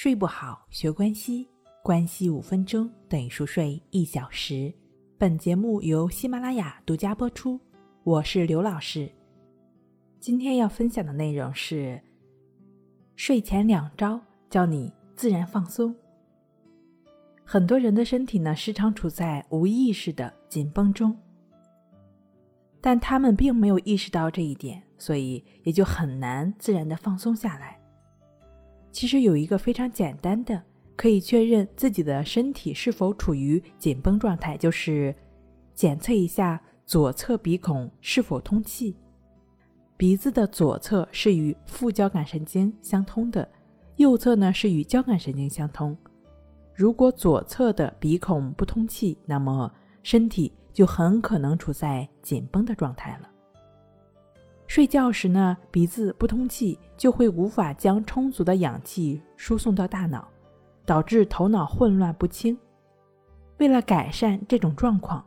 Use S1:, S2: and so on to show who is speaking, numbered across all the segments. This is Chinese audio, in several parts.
S1: 睡不好，学关西，关系五分钟等于熟睡一小时。本节目由喜马拉雅独家播出，我是刘老师。今天要分享的内容是睡前两招，教你自然放松。很多人的身体呢，时常处在无意识的紧绷中，但他们并没有意识到这一点，所以也就很难自然的放松下来。其实有一个非常简单的可以确认自己的身体是否处于紧绷状态，就是检测一下左侧鼻孔是否通气。鼻子的左侧是与副交感神经相通的，右侧呢是与交感神经相通。如果左侧的鼻孔不通气，那么身体就很可能处在紧绷的状态了。睡觉时呢，鼻子不通气，就会无法将充足的氧气输送到大脑，导致头脑混乱不清。为了改善这种状况，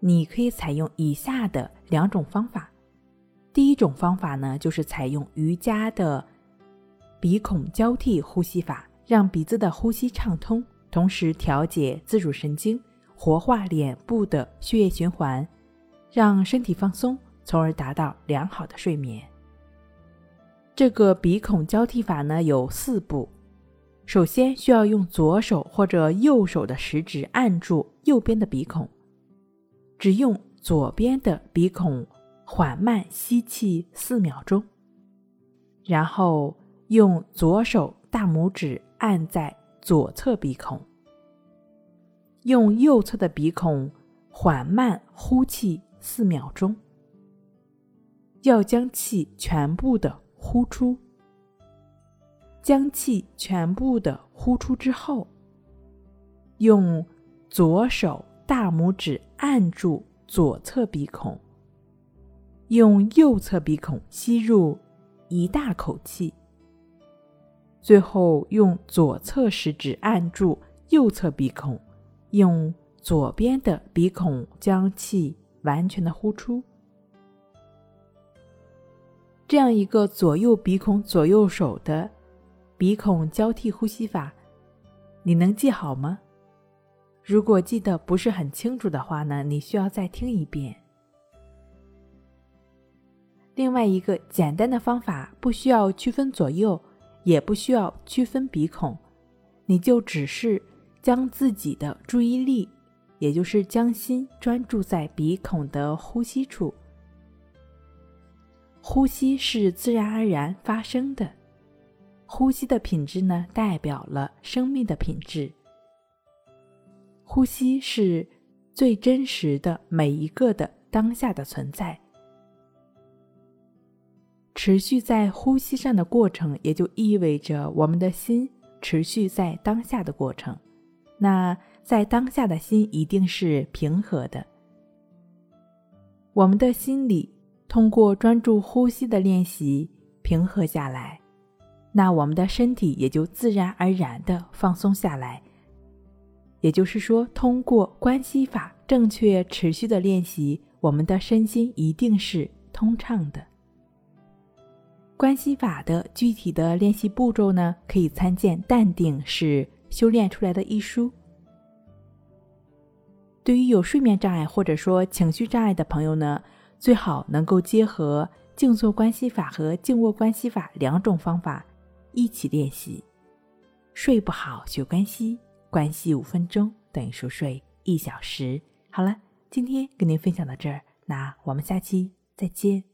S1: 你可以采用以下的两种方法。第一种方法呢，就是采用瑜伽的鼻孔交替呼吸法，让鼻子的呼吸畅通，同时调节自主神经，活化脸部的血液循环，让身体放松。从而达到良好的睡眠。这个鼻孔交替法呢有四步，首先需要用左手或者右手的食指按住右边的鼻孔，只用左边的鼻孔缓慢吸气四秒钟，然后用左手大拇指按在左侧鼻孔，用右侧的鼻孔缓慢呼气四秒钟。要将气全部的呼出，将气全部的呼出之后，用左手大拇指按住左侧鼻孔，用右侧鼻孔吸入一大口气，最后用左侧食指按住右侧鼻孔，用左边的鼻孔将气完全的呼出。这样一个左右鼻孔、左右手的鼻孔交替呼吸法，你能记好吗？如果记得不是很清楚的话呢，你需要再听一遍。另外一个简单的方法，不需要区分左右，也不需要区分鼻孔，你就只是将自己的注意力，也就是将心专注在鼻孔的呼吸处。呼吸是自然而然发生的，呼吸的品质呢，代表了生命的品质。呼吸是最真实的每一个的当下的存在，持续在呼吸上的过程，也就意味着我们的心持续在当下的过程。那在当下的心一定是平和的，我们的心里。通过专注呼吸的练习，平和下来，那我们的身体也就自然而然的放松下来。也就是说，通过关系法正确持续的练习，我们的身心一定是通畅的。关系法的具体的练习步骤呢，可以参见《淡定是修炼出来的》一书。对于有睡眠障碍或者说情绪障碍的朋友呢？最好能够结合静坐关系法和静卧关系法两种方法一起练习。睡不好学关系，关系五分钟等于熟睡一小时。好了，今天跟您分享到这儿，那我们下期再见。